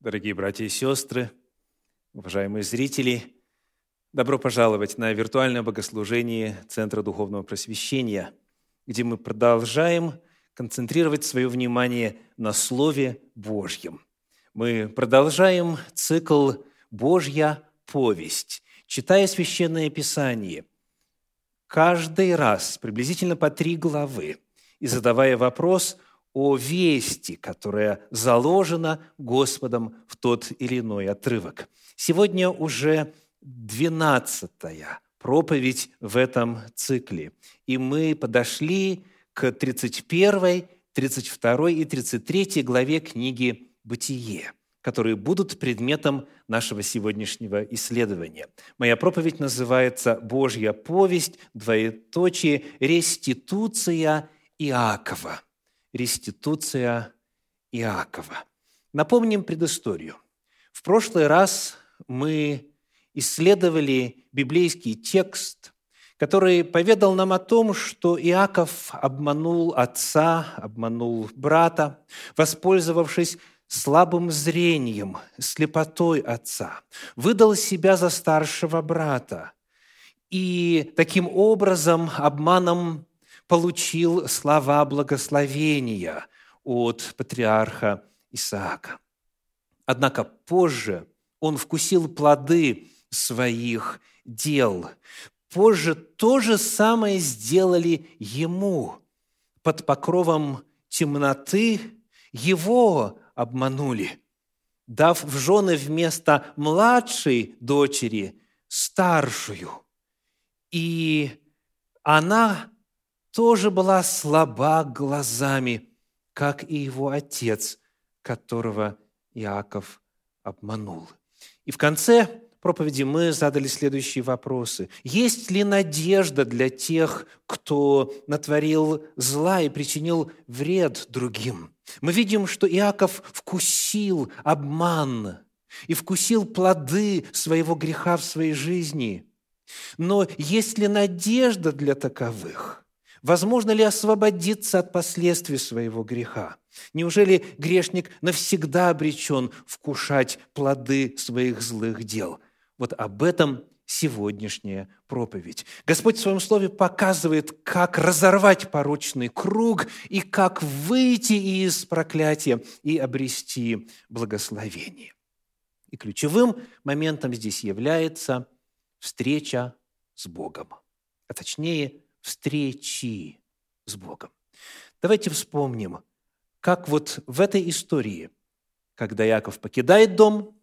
Дорогие братья и сестры, уважаемые зрители, добро пожаловать на виртуальное богослужение Центра Духовного Просвещения, где мы продолжаем концентрировать свое внимание на Слове Божьем. Мы продолжаем цикл «Божья повесть», читая Священное Писание каждый раз приблизительно по три главы и задавая вопрос – о вести, которая заложена Господом в тот или иной отрывок. Сегодня уже двенадцатая проповедь в этом цикле. И мы подошли к 31, 32 и 33 главе книги «Бытие», которые будут предметом нашего сегодняшнего исследования. Моя проповедь называется «Божья повесть, двоеточие, реституция Иакова» реституция Иакова. Напомним предысторию. В прошлый раз мы исследовали библейский текст, который поведал нам о том, что Иаков обманул отца, обманул брата, воспользовавшись слабым зрением, слепотой отца, выдал себя за старшего брата и таким образом обманом получил слова благословения от патриарха Исаака. Однако позже он вкусил плоды своих дел. Позже то же самое сделали ему. Под покровом темноты его обманули, дав в жены вместо младшей дочери старшую. И она тоже была слаба глазами, как и его отец, которого Иаков обманул. И в конце проповеди мы задали следующие вопросы. Есть ли надежда для тех, кто натворил зла и причинил вред другим? Мы видим, что Иаков вкусил обман и вкусил плоды своего греха в своей жизни. Но есть ли надежда для таковых? Возможно ли освободиться от последствий своего греха? Неужели грешник навсегда обречен вкушать плоды своих злых дел? Вот об этом сегодняшняя проповедь. Господь в Своем Слове показывает, как разорвать порочный круг и как выйти из проклятия и обрести благословение. И ключевым моментом здесь является встреча с Богом, а точнее – встречи с Богом. Давайте вспомним, как вот в этой истории, когда Яков покидает дом,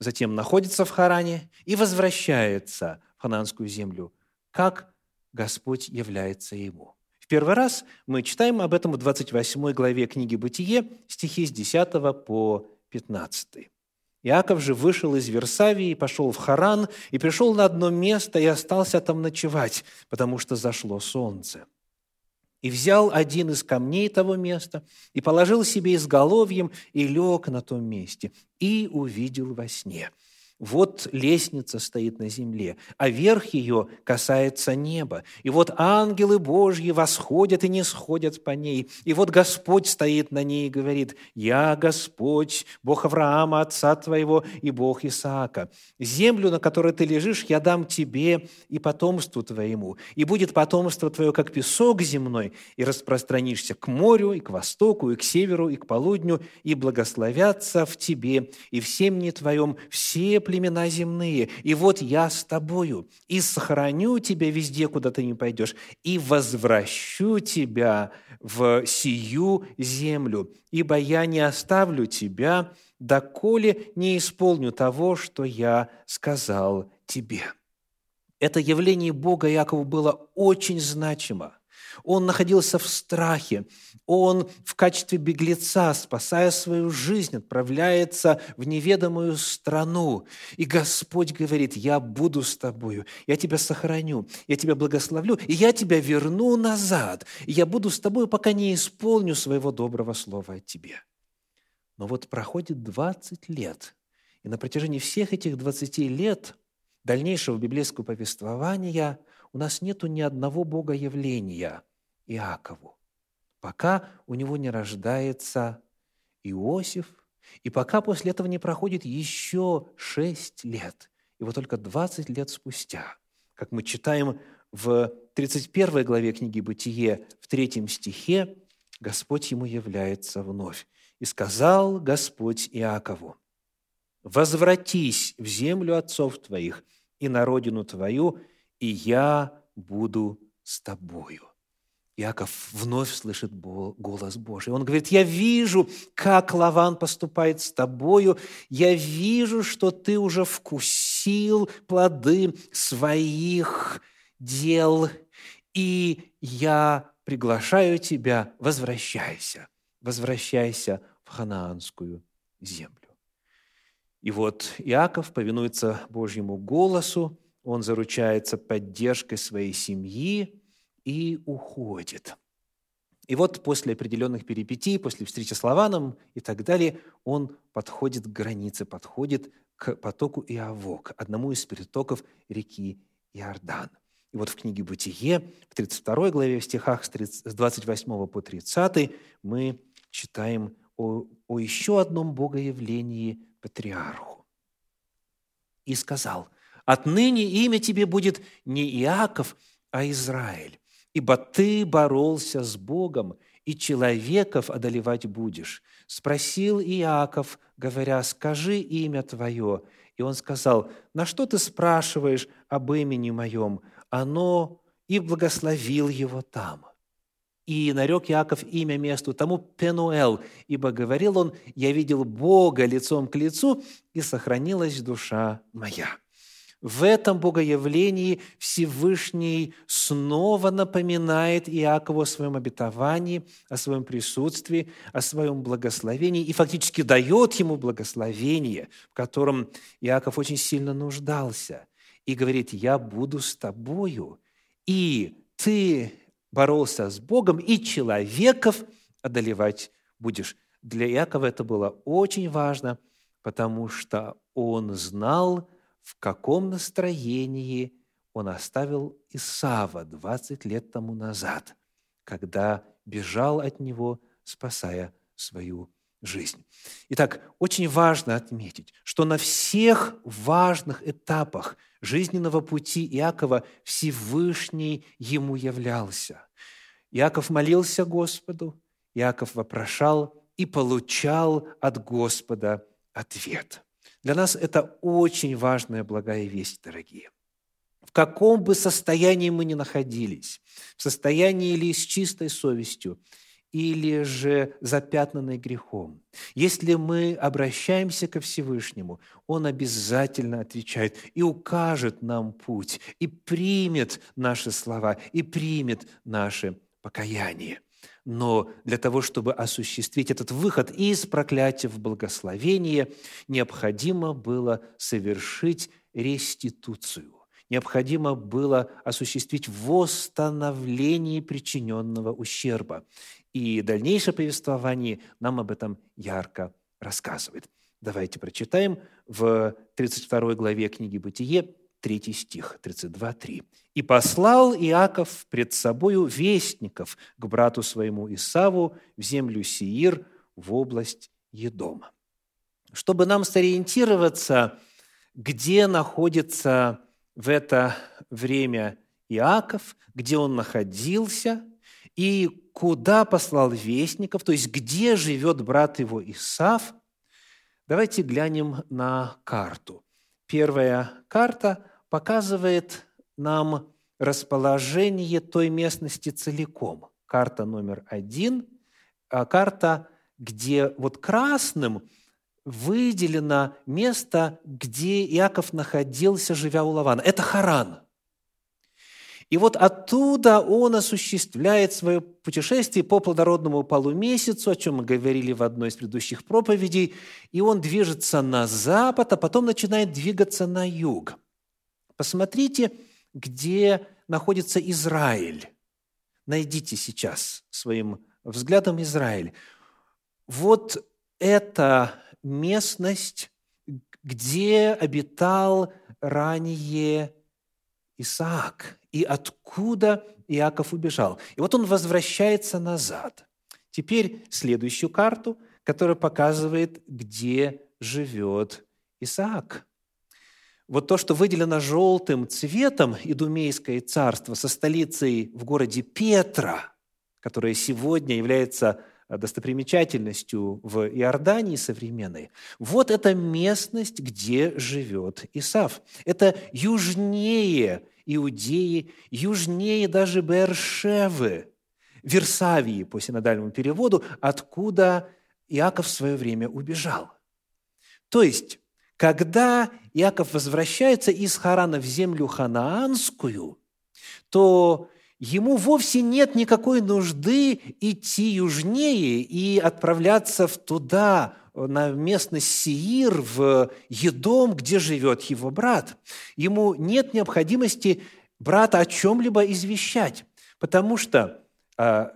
затем находится в Харане и возвращается в хананскую землю, как Господь является ему. В первый раз мы читаем об этом в 28 главе книги «Бытие», стихи с 10 по 15. Иаков же вышел из Версавии, пошел в Харан, и пришел на одно место, и остался там ночевать, потому что зашло солнце. И взял один из камней того места, и положил себе изголовьем, и лег на том месте, и увидел во сне – вот лестница стоит на земле, а верх ее касается неба. И вот ангелы Божьи восходят и не сходят по ней. И вот Господь стоит на ней и говорит, «Я Господь, Бог Авраама, отца твоего, и Бог Исаака. Землю, на которой ты лежишь, я дам тебе и потомству твоему. И будет потомство твое, как песок земной, и распространишься к морю, и к востоку, и к северу, и к полудню, и благословятся в тебе, и в семени твоем все племена земные, и вот я с тобою, и сохраню тебя везде, куда ты не пойдешь, и возвращу тебя в сию землю, ибо я не оставлю тебя, доколе не исполню того, что я сказал тебе». Это явление Бога Якову было очень значимо – он находился в страхе. Он в качестве беглеца, спасая свою жизнь, отправляется в неведомую страну. И Господь говорит, я буду с тобою, я тебя сохраню, я тебя благословлю, и я тебя верну назад. И я буду с тобой, пока не исполню своего доброго слова о тебе. Но вот проходит 20 лет, и на протяжении всех этих 20 лет дальнейшего библейского повествования у нас нету ни одного богоявления – Иакову, пока у него не рождается Иосиф, И пока после этого не проходит еще шесть лет, и вот только 20 лет спустя, как мы читаем в 31 главе книги «Бытие» в третьем стихе, Господь ему является вновь. «И сказал Господь Иакову, возвратись в землю отцов твоих и на родину твою, и я буду с тобою». Иаков вновь слышит голос Божий. Он говорит, я вижу, как Лаван поступает с тобою, я вижу, что ты уже вкусил плоды своих дел, и я приглашаю тебя, возвращайся, возвращайся в ханаанскую землю. И вот Иаков повинуется Божьему голосу, он заручается поддержкой своей семьи, и уходит. И вот после определенных перипетий, после встречи с Лаваном и так далее, он подходит к границе, подходит к потоку Иовок, одному из притоков реки Иордан. И вот в книге «Бытие» в 32 главе, в стихах с 28 по 30 мы читаем о, о еще одном богоявлении патриарху. «И сказал, отныне имя тебе будет не Иаков, а Израиль, ибо ты боролся с Богом, и человеков одолевать будешь. Спросил Иаков, говоря, скажи имя твое. И он сказал, на что ты спрашиваешь об имени моем? Оно и благословил его там. И нарек Иаков имя месту тому Пенуэл, ибо говорил он, я видел Бога лицом к лицу, и сохранилась душа моя. В этом богоявлении Всевышний снова напоминает Иакову о своем обетовании, о своем присутствии, о своем благословении и фактически дает ему благословение, в котором Иаков очень сильно нуждался. И говорит, я буду с тобою, и ты боролся с Богом, и человеков одолевать будешь. Для Иакова это было очень важно, потому что он знал, в каком настроении он оставил Исава 20 лет тому назад, когда бежал от него, спасая свою жизнь. Итак, очень важно отметить, что на всех важных этапах жизненного пути Иакова Всевышний ему являлся. Иаков молился Господу, Иаков вопрошал и получал от Господа ответ – для нас это очень важная благая весть, дорогие. В каком бы состоянии мы ни находились, в состоянии ли с чистой совестью, или же запятнанной грехом. Если мы обращаемся ко Всевышнему, Он обязательно отвечает и укажет нам путь, и примет наши слова, и примет наше покаяние. Но для того, чтобы осуществить этот выход из проклятия в благословение, необходимо было совершить реституцию. Необходимо было осуществить восстановление причиненного ущерба. И дальнейшее повествование нам об этом ярко рассказывает. Давайте прочитаем в 32 главе книги «Бытие» 3 стих, 32, 3. «И послал Иаков пред собою вестников к брату своему Исаву в землю Сиир, в область Едома». Чтобы нам сориентироваться, где находится в это время Иаков, где он находился и куда послал вестников, то есть где живет брат его Исав, давайте глянем на карту. Первая карта показывает нам расположение той местности целиком. Карта номер один, а карта, где вот красным выделено место, где Иаков находился, живя у Лавана. Это Харан. И вот оттуда он осуществляет свое путешествие по плодородному полумесяцу, о чем мы говорили в одной из предыдущих проповедей, и он движется на запад, а потом начинает двигаться на юг – Посмотрите, где находится Израиль. Найдите сейчас своим взглядом Израиль. Вот это местность, где обитал ранее Исаак, и откуда Иаков убежал. И вот он возвращается назад. Теперь следующую карту, которая показывает, где живет Исаак. Вот то, что выделено желтым цветом Идумейское царство со столицей в городе Петра, которое сегодня является достопримечательностью в Иордании современной, вот эта местность, где живет Исав. Это южнее Иудеи, южнее даже Бершевы, Версавии по синодальному переводу, откуда Иаков в свое время убежал. То есть, когда Иаков возвращается из Харана в землю ханаанскую, то ему вовсе нет никакой нужды идти южнее и отправляться в туда, на местность Сиир, в Едом, где живет его брат. Ему нет необходимости брата о чем-либо извещать, потому что а,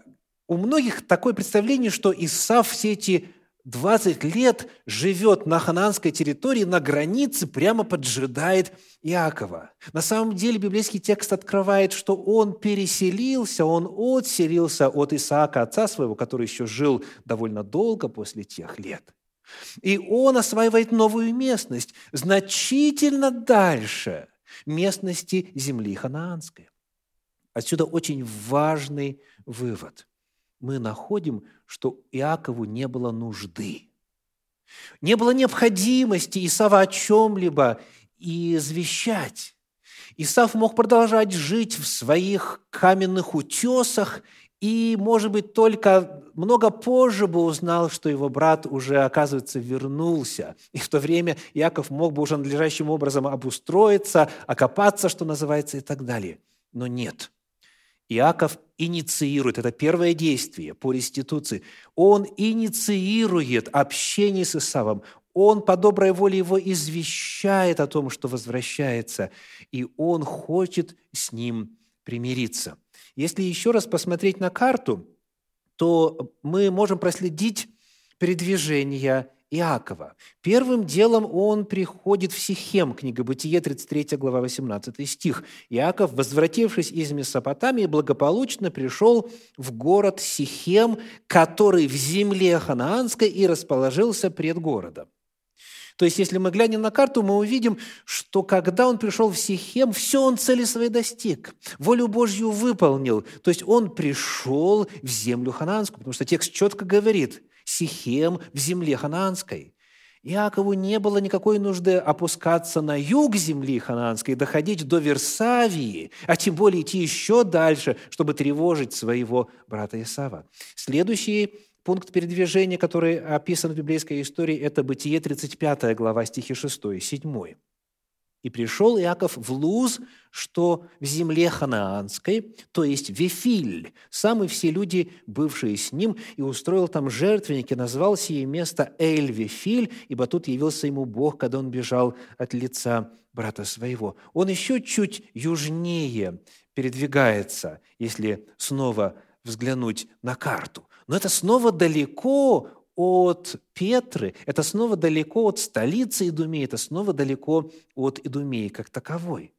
у многих такое представление, что Исав все эти 20 лет живет на хананской территории, на границе, прямо поджидает Иакова. На самом деле библейский текст открывает, что он переселился, он отселился от Исаака, отца своего, который еще жил довольно долго после тех лет. И он осваивает новую местность, значительно дальше местности земли ханаанской. Отсюда очень важный вывод. Мы находим, что Иакову не было нужды. Не было необходимости Исава о чем-либо извещать. Исав мог продолжать жить в своих каменных утесах и, может быть, только много позже бы узнал, что его брат уже, оказывается, вернулся. И в то время Яков мог бы уже надлежащим образом обустроиться, окопаться, что называется, и так далее. Но нет. Иаков инициирует, это первое действие по реституции, он инициирует общение с Исавом, он по доброй воле его извещает о том, что возвращается, и он хочет с ним примириться. Если еще раз посмотреть на карту, то мы можем проследить передвижение Иакова. Первым делом он приходит в Сихем, книга Бытие, 33 глава, 18 стих. Иаков, возвратившись из Месопотамии, благополучно пришел в город Сихем, который в земле ханаанской и расположился пред городом. То есть, если мы глянем на карту, мы увидим, что когда он пришел в Сихем, все он цели своей достиг, волю Божью выполнил. То есть, он пришел в землю ханаанскую, потому что текст четко говорит – Сихем в земле ханаанской. Иакову не было никакой нужды опускаться на юг земли ханаанской, доходить до Версавии, а тем более идти еще дальше, чтобы тревожить своего брата Исава. Следующий пункт передвижения, который описан в библейской истории, это Бытие 35 глава, стихи 6 и 7. И пришел Иаков в Луз, что в земле ханаанской, то есть Вефиль, сам и все люди, бывшие с ним, и устроил там жертвенники, назвал сие место Эль-Вефиль, ибо тут явился ему Бог, когда он бежал от лица брата своего. Он еще чуть южнее передвигается, если снова взглянуть на карту. Но это снова далеко от Петры, это снова далеко от столицы Идумеи, это снова далеко от Идумеи как таковой.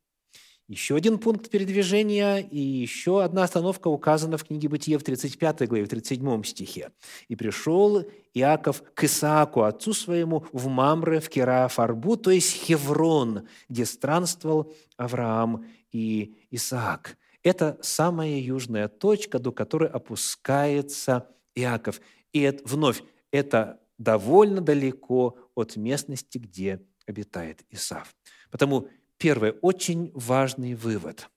Еще один пункт передвижения и еще одна остановка указана в книге Бытия в 35 главе, в 37 стихе. «И пришел Иаков к Исааку, отцу своему, в Мамре, в Керафарбу, то есть Хеврон, где странствовал Авраам и Исаак». Это самая южная точка, до которой опускается Иаков. И это, вновь это довольно далеко от местности, где обитает Исав. Потому первый очень важный вывод.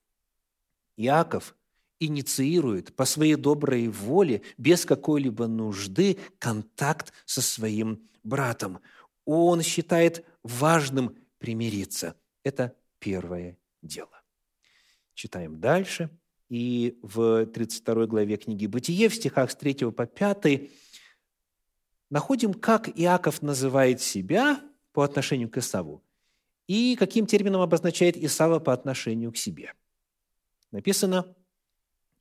Иаков инициирует по своей доброй воле, без какой-либо нужды, контакт со своим братом. Он считает важным примириться. Это первое дело. Читаем дальше. И в 32 главе книги «Бытие» в стихах с 3 по 5 находим, как Иаков называет себя по отношению к Исаву и каким термином обозначает Исава по отношению к себе. Написано,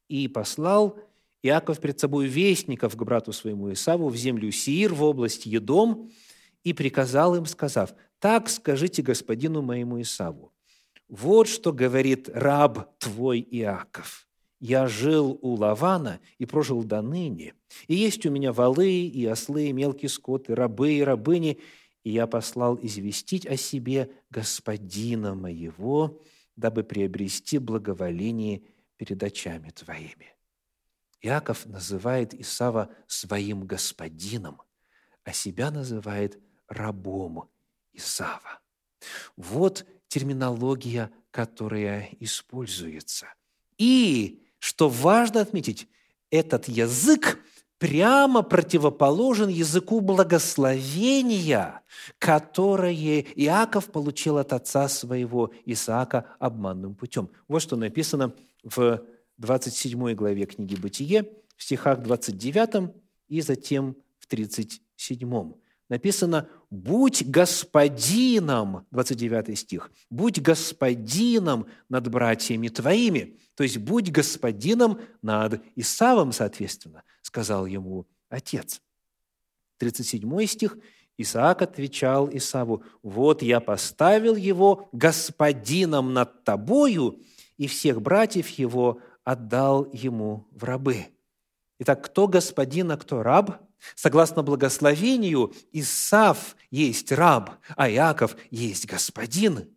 «И послал Иаков перед собой вестников к брату своему Исаву в землю Сиир, в область Едом, и приказал им, сказав, «Так скажите господину моему Исаву, вот что говорит раб твой Иаков. Я жил у Лавана и прожил до ныне. И есть у меня валы и ослы, и мелкий скот, и рабы, и рабыни, и я послал известить о себе господина моего, дабы приобрести благоволение перед очами твоими». Иаков называет Исава своим господином, а себя называет рабом Исава. Вот терминология, которая используется. И, что важно отметить, этот язык прямо противоположен языку благословения, которое Иаков получил от отца своего Исаака обманным путем. Вот что написано в 27 главе книги «Бытие», в стихах 29 и затем в 37. Написано «Будь господином», 29 стих, «Будь господином над братьями твоими». То есть «Будь господином над Исавом», соответственно, сказал ему отец. 37 стих Исаак отвечал Исаву, «Вот я поставил его господином над тобою, и всех братьев его отдал ему в рабы». Итак, кто господин, а кто раб? Согласно благословению, Исав есть раб, а Иаков есть господин.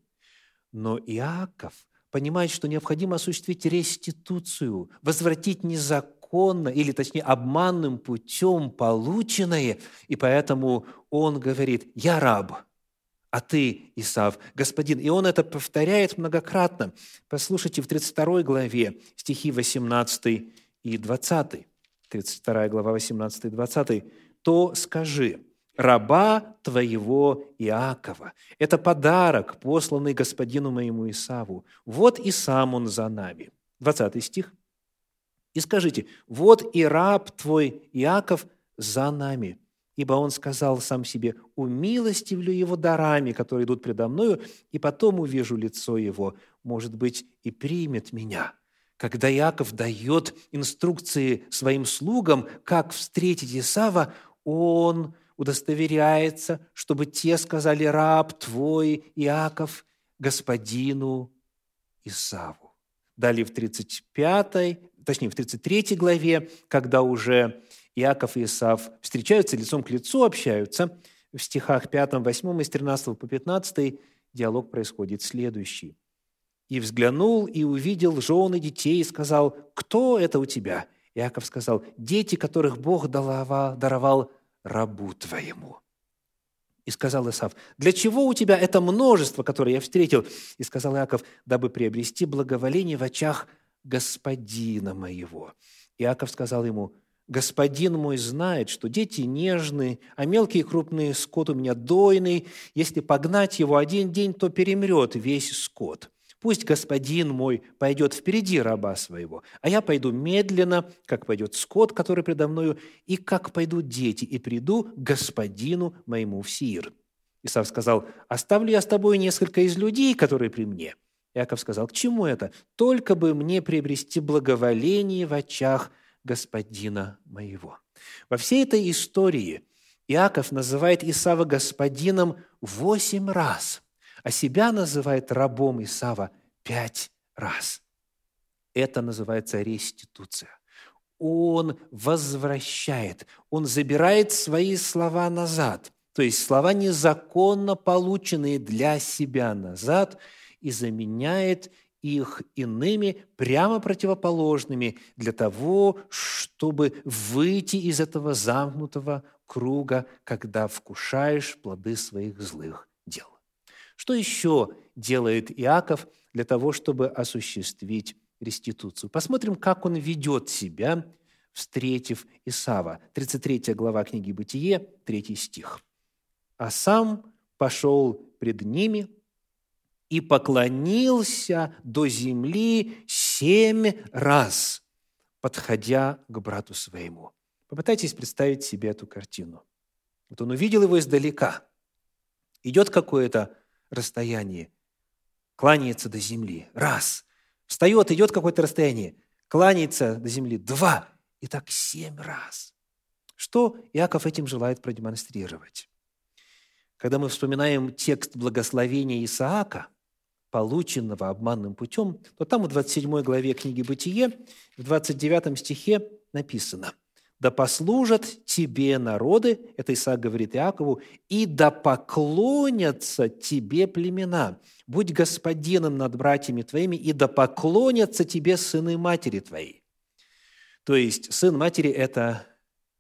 Но Иаков понимает, что необходимо осуществить реституцию, возвратить незаконно или, точнее, обманным путем полученное, и поэтому он говорит «Я раб», а ты, Исав, господин. И он это повторяет многократно. Послушайте в 32 главе стихи 18 и 20. 32 глава, 18 и 20. «То скажи, раба твоего Иакова. Это подарок, посланный господину моему Исаву. Вот и сам он за нами». 20 стих. «И скажите, вот и раб твой Иаков за нами, ибо он сказал сам себе, умилостивлю его дарами, которые идут предо мною, и потом увижу лицо его, может быть, и примет меня». Когда Иаков дает инструкции своим слугам, как встретить Исава, он удостоверяется, чтобы те сказали «раб твой, Иаков, господину Исаву». Далее в 35, точнее в 33 главе, когда уже Иаков и Исав встречаются лицом к лицу, общаются. В стихах 5, 8 из 13 по 15 диалог происходит следующий. «И взглянул, и увидел жены детей, и сказал, кто это у тебя?» Иаков сказал, «Дети, которых Бог даровал, рабу твоему». И сказал Исав, «Для чего у тебя это множество, которое я встретил?» И сказал Иаков, «Дабы приобрести благоволение в очах господина моего». Иаков сказал ему, Господин мой знает, что дети нежны, а мелкий и крупный скот у меня дойный. Если погнать его один день, то перемрет весь скот. Пусть господин мой пойдет впереди раба своего, а я пойду медленно, как пойдет скот, который предо мною, и как пойдут дети, и приду к господину моему в Сир». Исав сказал, «Оставлю я с тобой несколько из людей, которые при мне». Иаков сказал, «К чему это? Только бы мне приобрести благоволение в очах господина моего». Во всей этой истории Иаков называет Исава господином восемь раз, а себя называет рабом Исава пять раз. Это называется реституция. Он возвращает, он забирает свои слова назад, то есть слова незаконно полученные для себя назад, и заменяет их иными, прямо противоположными, для того, чтобы выйти из этого замкнутого круга, когда вкушаешь плоды своих злых. Что еще делает Иаков для того, чтобы осуществить реституцию? Посмотрим, как он ведет себя, встретив Исава. 33 глава книги «Бытие», 3 стих. «А сам пошел пред ними – и поклонился до земли семь раз, подходя к брату своему. Попытайтесь представить себе эту картину. Вот он увидел его издалека. Идет какое-то расстояние, кланяется до земли. Раз. Встает, идет какое-то расстояние, кланяется до земли. Два. И так семь раз. Что Иаков этим желает продемонстрировать? Когда мы вспоминаем текст благословения Исаака – полученного обманным путем, то там в 27 главе книги «Бытие» в 29 стихе написано «Да послужат тебе народы», это Исаак говорит Иакову, «и да поклонятся тебе племена, будь господином над братьями твоими, и да поклонятся тебе сыны матери твоей». То есть сын матери – это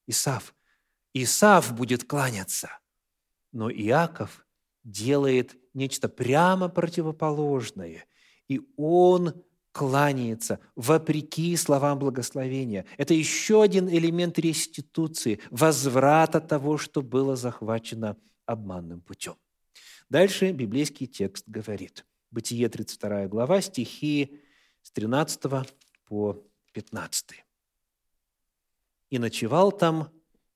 Исав. Исав будет кланяться, но Иаков делает нечто прямо противоположное, и он кланяется вопреки словам благословения. Это еще один элемент реституции, возврата того, что было захвачено обманным путем. Дальше библейский текст говорит. Бытие 32 глава, стихи с 13 по 15. «И ночевал там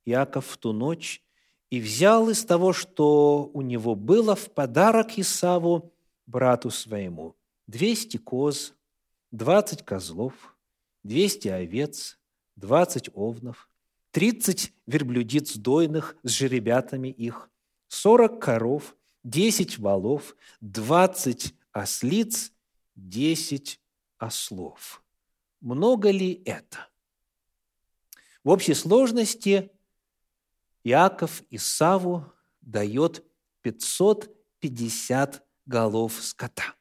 Иаков в ту ночь, и взял из того, что у него было, в подарок Исаву, брату своему, двести коз, двадцать козлов, двести овец, двадцать овнов, тридцать верблюдиц дойных с жеребятами их, сорок коров, десять валов, двадцать ослиц, десять ослов. Много ли это? В общей сложности Иаков Исаву дает 550 голов скота.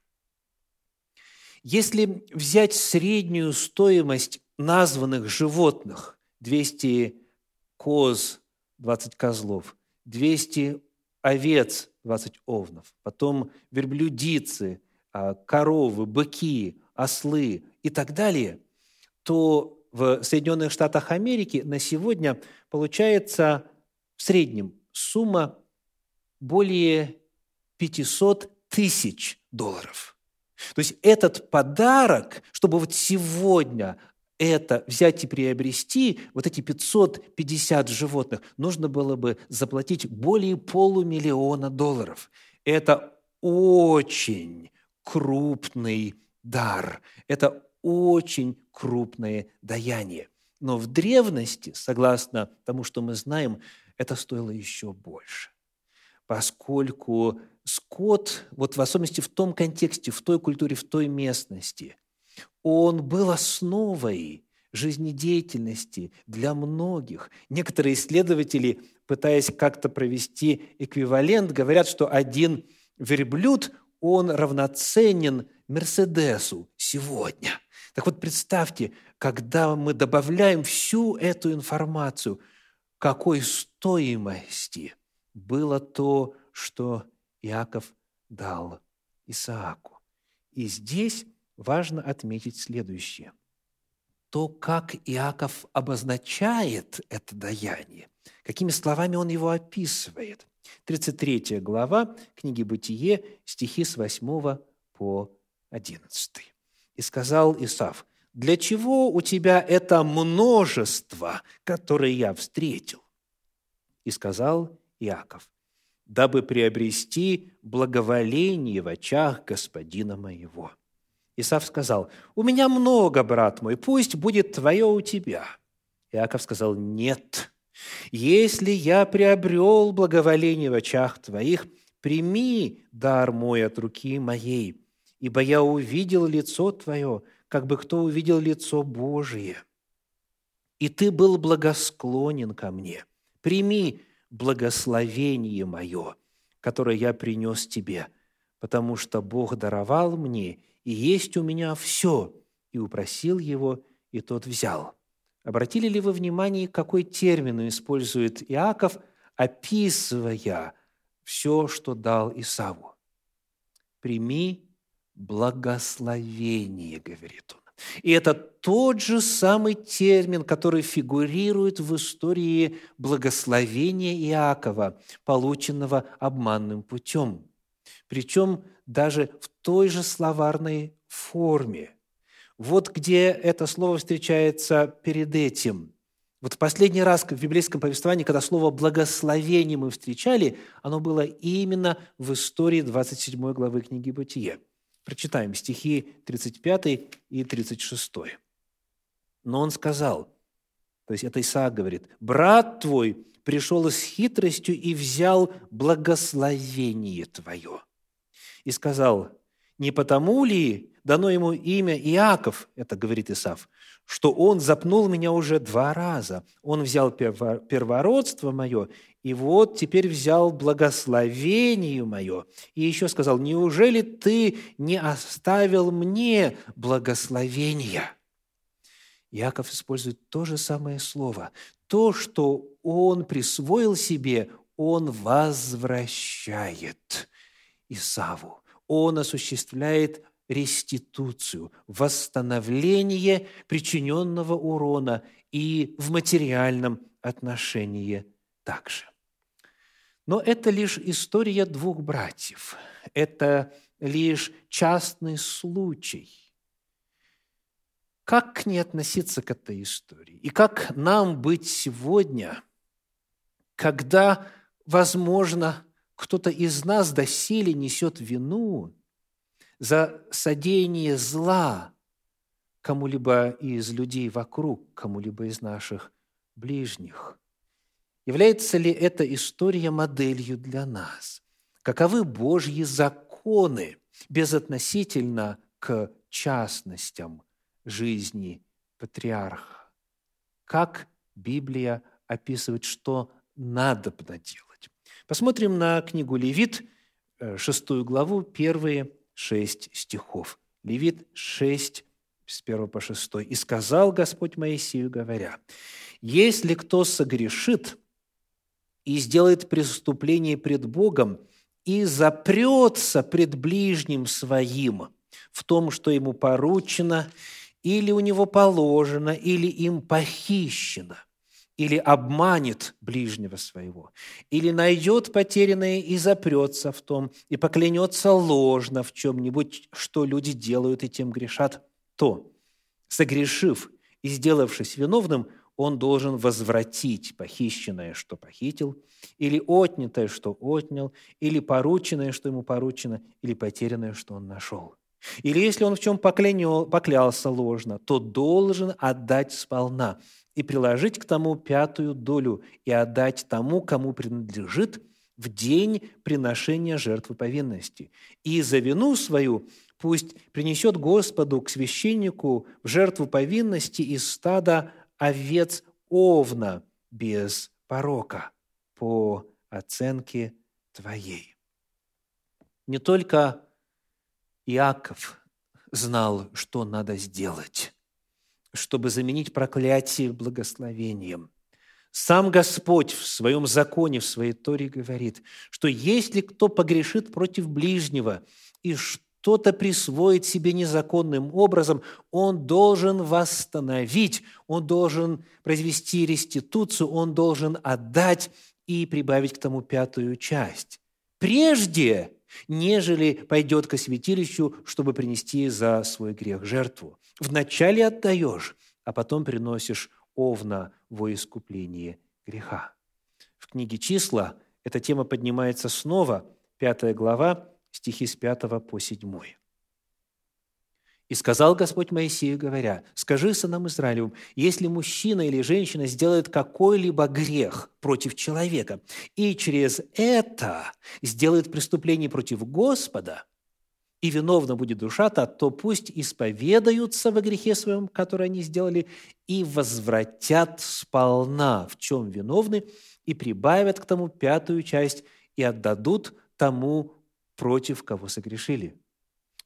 Если взять среднюю стоимость названных животных, 200 коз, 20 козлов, 200 овец, 20 овнов, потом верблюдицы, а, коровы, быки, ослы и так далее, то в Соединенных Штатах Америки на сегодня получается в среднем сумма более 500 тысяч долларов. То есть этот подарок, чтобы вот сегодня это взять и приобрести, вот эти 550 животных, нужно было бы заплатить более полумиллиона долларов. Это очень крупный дар. Это очень крупное даяние. Но в древности, согласно тому, что мы знаем, это стоило еще больше. Поскольку скот, вот в особенности в том контексте, в той культуре, в той местности, он был основой жизнедеятельности для многих. Некоторые исследователи, пытаясь как-то провести эквивалент, говорят, что один верблюд, он равноценен Мерседесу сегодня. Так вот, представьте, когда мы добавляем всю эту информацию – какой стоимости было то, что Иаков дал Исааку. И здесь важно отметить следующее. То, как Иаков обозначает это даяние, какими словами он его описывает. 33 глава книги «Бытие», стихи с 8 по 11. «И сказал Исав, для чего у тебя это множество, которое я встретил? И сказал Иаков, дабы приобрести благоволение в очах господина моего. Исав сказал, у меня много, брат мой, пусть будет твое у тебя. Иаков сказал, нет, если я приобрел благоволение в очах твоих, прими дар мой от руки моей, ибо я увидел лицо твое, как бы кто увидел лицо Божие. И ты был благосклонен ко мне. Прими благословение мое, которое я принес тебе, потому что Бог даровал мне, и есть у меня все, и упросил его, и тот взял». Обратили ли вы внимание, какой термин использует Иаков, описывая все, что дал Исаву? «Прими благословение, говорит он. И это тот же самый термин, который фигурирует в истории благословения Иакова, полученного обманным путем. Причем даже в той же словарной форме. Вот где это слово встречается перед этим. Вот в последний раз в библейском повествовании, когда слово «благословение» мы встречали, оно было именно в истории 27 главы книги «Бытие». Прочитаем стихи 35 и 36. Но он сказал, то есть это Исаак говорит, «Брат твой пришел с хитростью и взял благословение твое». И сказал, Не потому ли дано ему имя Иаков, это говорит Исав, что он запнул меня уже два раза. Он взял первородство мое, и вот теперь взял благословение мое. И еще сказал, неужели ты не оставил мне благословения? Иаков использует то же самое слово. То, что он присвоил себе, он возвращает Исаву. Он осуществляет реституцию, восстановление причиненного урона и в материальном отношении также. Но это лишь история двух братьев. Это лишь частный случай. Как к ней относиться к этой истории? И как нам быть сегодня, когда, возможно, кто-то из нас доселе несет вину за содеяние зла кому-либо из людей вокруг, кому-либо из наших ближних. Является ли эта история моделью для нас? Каковы Божьи законы безотносительно к частностям жизни патриарха? Как Библия описывает, что надо делать? Посмотрим на книгу Левит, э, шестую главу, первые шесть стихов. Левит 6, с 1 по 6. «И сказал Господь Моисею, говоря, «Если кто согрешит и сделает преступление пред Богом и запрется пред ближним своим в том, что ему поручено, или у него положено, или им похищено – или обманет ближнего своего, или найдет потерянное и запрется в том, и поклянется ложно в чем-нибудь, что люди делают и тем грешат, то, согрешив и сделавшись виновным, он должен возвратить похищенное, что похитил, или отнятое, что отнял, или порученное, что ему поручено, или потерянное, что он нашел. Или если он в чем поклялся ложно, то должен отдать сполна, и приложить к тому пятую долю и отдать тому, кому принадлежит, в день приношения жертвы повинности. И за вину свою пусть принесет Господу к священнику в жертву повинности из стада овец овна без порока по оценке твоей. Не только Иаков знал, что надо сделать, чтобы заменить проклятие благословением. Сам Господь в своем законе, в своей Торе говорит, что если кто погрешит против ближнего и что-то присвоит себе незаконным образом, он должен восстановить, он должен произвести реституцию, он должен отдать и прибавить к тому пятую часть. Прежде нежели пойдет к святилищу, чтобы принести за свой грех жертву. Вначале отдаешь, а потом приносишь овна во искупление греха. В книге «Числа» эта тема поднимается снова, пятая глава, стихи с 5 по 7. И сказал Господь Моисею, говоря, «Скажи сынам Израилевым, если мужчина или женщина сделает какой-либо грех против человека и через это сделает преступление против Господа, и виновна будет душа-то, то пусть исповедаются во грехе своем, который они сделали, и возвратят сполна, в чем виновны, и прибавят к тому пятую часть, и отдадут тому, против кого согрешили».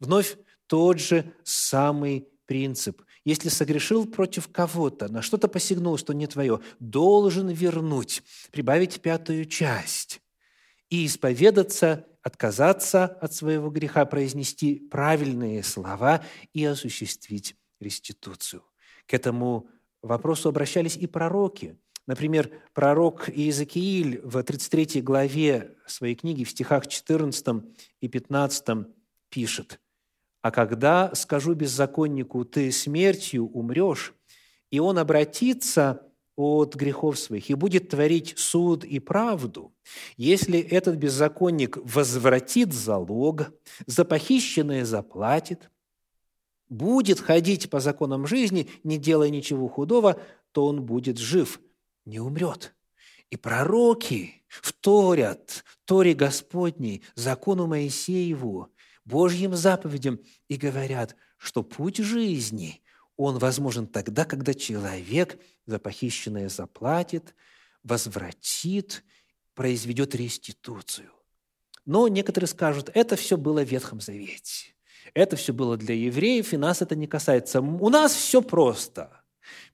Вновь тот же самый принцип. Если согрешил против кого-то, на что-то посягнул, что не твое, должен вернуть, прибавить пятую часть и исповедаться, отказаться от своего греха, произнести правильные слова и осуществить реституцию. К этому вопросу обращались и пророки. Например, пророк Иезекииль в 33 главе своей книги в стихах 14 и 15 пишет – а когда скажу беззаконнику, ты смертью умрешь, и он обратится от грехов своих и будет творить суд и правду, если этот беззаконник возвратит залог, за похищенное заплатит, будет ходить по законам жизни, не делая ничего худого, то он будет жив, не умрет. И пророки вторят Торе Господней, закону Моисееву, Божьим заповедям и говорят, что путь жизни, он возможен тогда, когда человек за похищенное заплатит, возвратит, произведет реституцию. Но некоторые скажут, это все было в Ветхом Завете. Это все было для евреев, и нас это не касается. У нас все просто.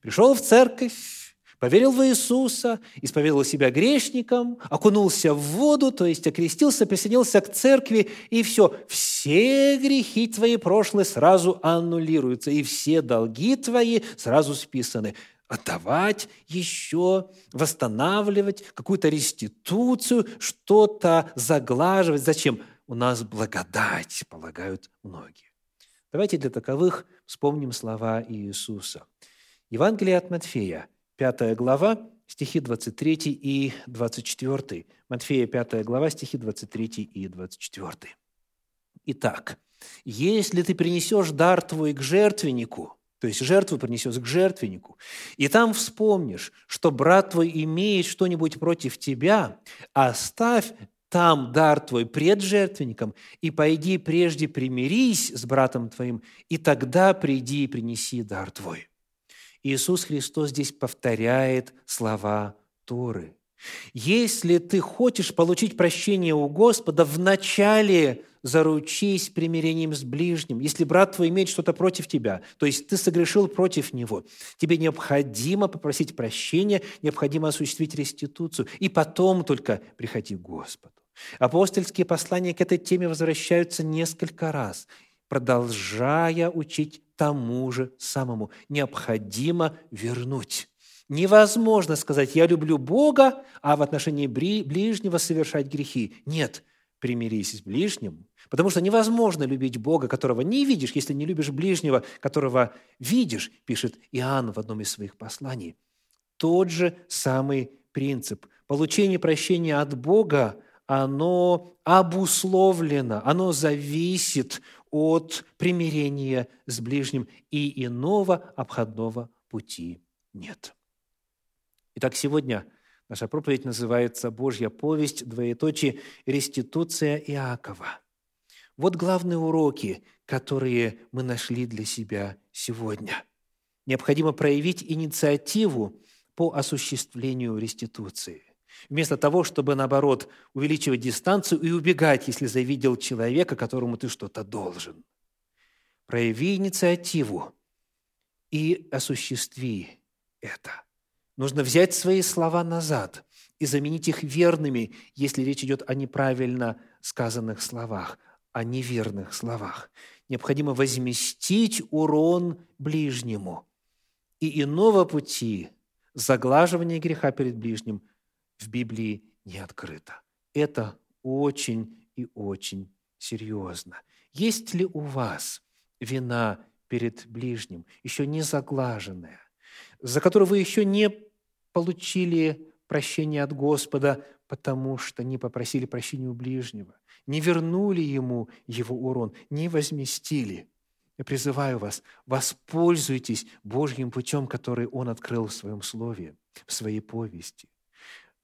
Пришел в церковь, поверил в Иисуса, исповедовал себя грешником, окунулся в воду, то есть окрестился, присоединился к церкви, и все, все грехи твои прошлые сразу аннулируются, и все долги твои сразу списаны. Отдавать еще, восстанавливать, какую-то реституцию, что-то заглаживать. Зачем? У нас благодать, полагают многие. Давайте для таковых вспомним слова Иисуса. Евангелие от Матфея – 5 глава, стихи 23 и 24. Матфея 5 глава, стихи 23 и 24. Итак, если ты принесешь дар твой к жертвеннику, то есть жертву принесешь к жертвеннику, и там вспомнишь, что брат твой имеет что-нибудь против тебя, оставь там дар твой пред жертвенником, и пойди прежде примирись с братом твоим, и тогда приди и принеси дар твой». Иисус Христос здесь повторяет слова Торы. Если ты хочешь получить прощение у Господа, вначале заручись примирением с ближним. Если брат твой имеет что-то против тебя, то есть ты согрешил против него, тебе необходимо попросить прощения, необходимо осуществить реституцию, и потом только приходи к Господу. Апостольские послания к этой теме возвращаются несколько раз, продолжая учить тому же самому. Необходимо вернуть. Невозможно сказать «я люблю Бога», а в отношении ближнего совершать грехи. Нет, примирись с ближним, потому что невозможно любить Бога, которого не видишь, если не любишь ближнего, которого видишь, пишет Иоанн в одном из своих посланий. Тот же самый принцип. Получение прощения от Бога, оно обусловлено, оно зависит от примирения с ближним, и иного обходного пути нет. Итак, сегодня наша проповедь называется «Божья повесть, двоеточие, реституция Иакова». Вот главные уроки, которые мы нашли для себя сегодня. Необходимо проявить инициативу по осуществлению реституции – Вместо того, чтобы, наоборот, увеличивать дистанцию и убегать, если завидел человека, которому ты что-то должен. Прояви инициативу и осуществи это. Нужно взять свои слова назад и заменить их верными, если речь идет о неправильно сказанных словах, о неверных словах. Необходимо возместить урон ближнему. И иного пути заглаживания греха перед ближним – в Библии не открыто. Это очень и очень серьезно. Есть ли у вас вина перед ближним, еще не заглаженная, за которую вы еще не получили прощения от Господа, потому что не попросили прощения у ближнего, не вернули ему его урон, не возместили. Я призываю вас, воспользуйтесь Божьим путем, который Он открыл в Своем Слове, в Своей повести.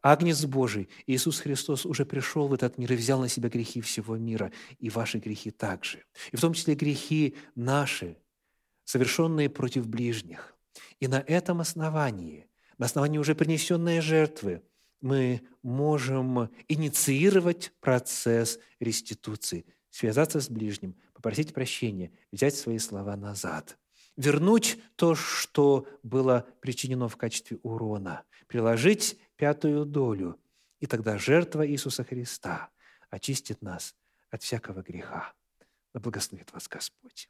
Агнец Божий, Иисус Христос уже пришел в этот мир и взял на себя грехи всего мира, и ваши грехи также. И в том числе грехи наши, совершенные против ближних. И на этом основании, на основании уже принесенной жертвы, мы можем инициировать процесс реституции, связаться с ближним, попросить прощения, взять свои слова назад, вернуть то, что было причинено в качестве урона, приложить пятую долю, и тогда жертва Иисуса Христа очистит нас от всякого греха. Да благословит вас Господь.